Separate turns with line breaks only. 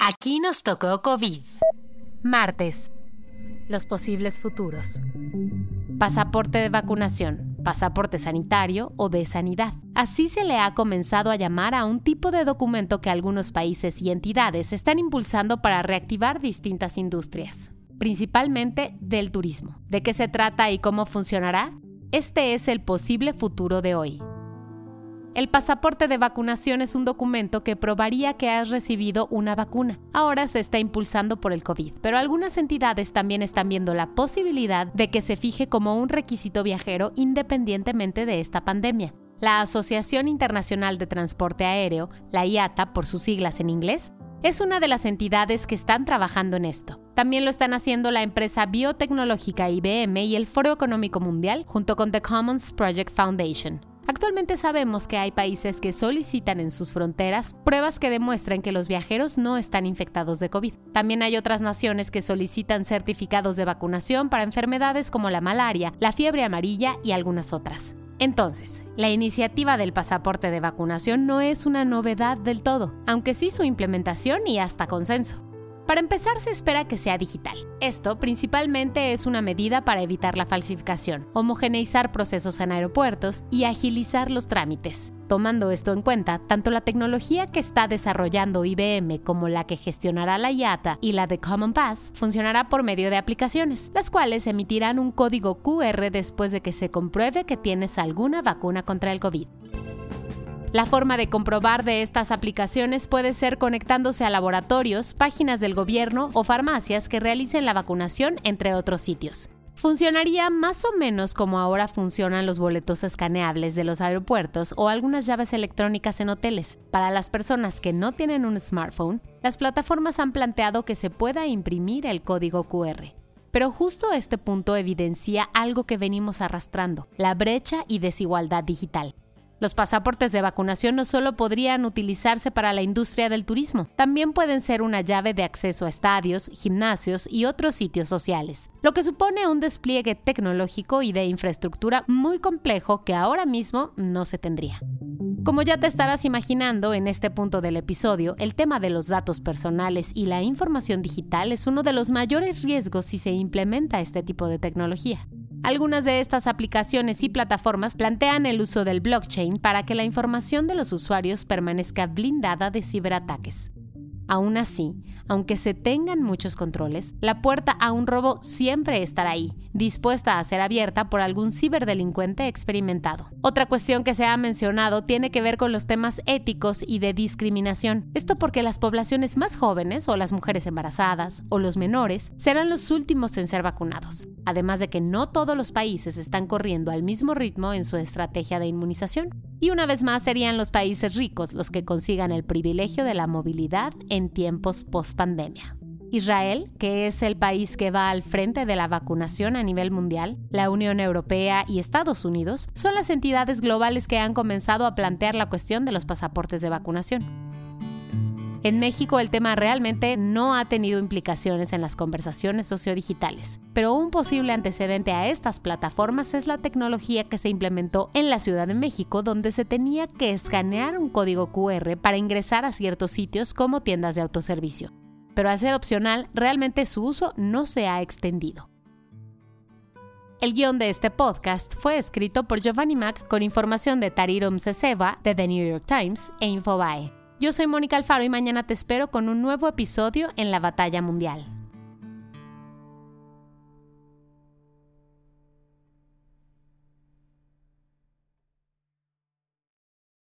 Aquí nos tocó COVID. Martes. Los posibles futuros. Pasaporte de vacunación, pasaporte sanitario o de sanidad. Así se le ha comenzado a llamar a un tipo de documento que algunos países y entidades están impulsando para reactivar distintas industrias, principalmente del turismo. ¿De qué se trata y cómo funcionará? Este es el posible futuro de hoy. El pasaporte de vacunación es un documento que probaría que has recibido una vacuna. Ahora se está impulsando por el COVID, pero algunas entidades también están viendo la posibilidad de que se fije como un requisito viajero independientemente de esta pandemia. La Asociación Internacional de Transporte Aéreo, la IATA por sus siglas en inglés, es una de las entidades que están trabajando en esto. También lo están haciendo la empresa biotecnológica IBM y el Foro Económico Mundial junto con The Commons Project Foundation. Actualmente sabemos que hay países que solicitan en sus fronteras pruebas que demuestren que los viajeros no están infectados de COVID. También hay otras naciones que solicitan certificados de vacunación para enfermedades como la malaria, la fiebre amarilla y algunas otras. Entonces, la iniciativa del pasaporte de vacunación no es una novedad del todo, aunque sí su implementación y hasta consenso. Para empezar, se espera que sea digital. Esto principalmente es una medida para evitar la falsificación, homogeneizar procesos en aeropuertos y agilizar los trámites. Tomando esto en cuenta, tanto la tecnología que está desarrollando IBM como la que gestionará la IATA y la de Common Pass funcionará por medio de aplicaciones, las cuales emitirán un código QR después de que se compruebe que tienes alguna vacuna contra el COVID. La forma de comprobar de estas aplicaciones puede ser conectándose a laboratorios, páginas del gobierno o farmacias que realicen la vacunación, entre otros sitios. Funcionaría más o menos como ahora funcionan los boletos escaneables de los aeropuertos o algunas llaves electrónicas en hoteles. Para las personas que no tienen un smartphone, las plataformas han planteado que se pueda imprimir el código QR. Pero justo este punto evidencia algo que venimos arrastrando, la brecha y desigualdad digital. Los pasaportes de vacunación no solo podrían utilizarse para la industria del turismo, también pueden ser una llave de acceso a estadios, gimnasios y otros sitios sociales, lo que supone un despliegue tecnológico y de infraestructura muy complejo que ahora mismo no se tendría. Como ya te estarás imaginando en este punto del episodio, el tema de los datos personales y la información digital es uno de los mayores riesgos si se implementa este tipo de tecnología. Algunas de estas aplicaciones y plataformas plantean el uso del blockchain para que la información de los usuarios permanezca blindada de ciberataques. Aún así, aunque se tengan muchos controles, la puerta a un robo siempre estará ahí, dispuesta a ser abierta por algún ciberdelincuente experimentado. Otra cuestión que se ha mencionado tiene que ver con los temas éticos y de discriminación. Esto porque las poblaciones más jóvenes o las mujeres embarazadas o los menores serán los últimos en ser vacunados, además de que no todos los países están corriendo al mismo ritmo en su estrategia de inmunización. Y una vez más serían los países ricos los que consigan el privilegio de la movilidad en tiempos post-pandemia. Israel, que es el país que va al frente de la vacunación a nivel mundial, la Unión Europea y Estados Unidos son las entidades globales que han comenzado a plantear la cuestión de los pasaportes de vacunación. En México el tema realmente no ha tenido implicaciones en las conversaciones sociodigitales, pero un posible antecedente a estas plataformas es la tecnología que se implementó en la Ciudad de México, donde se tenía que escanear un código QR para ingresar a ciertos sitios como tiendas de autoservicio. Pero al ser opcional, realmente su uso no se ha extendido. El guion de este podcast fue escrito por Giovanni Mac con información de Tarirum Seseva de The New York Times e Infobae. Yo soy Mónica Alfaro y mañana te espero con un nuevo episodio en La Batalla Mundial.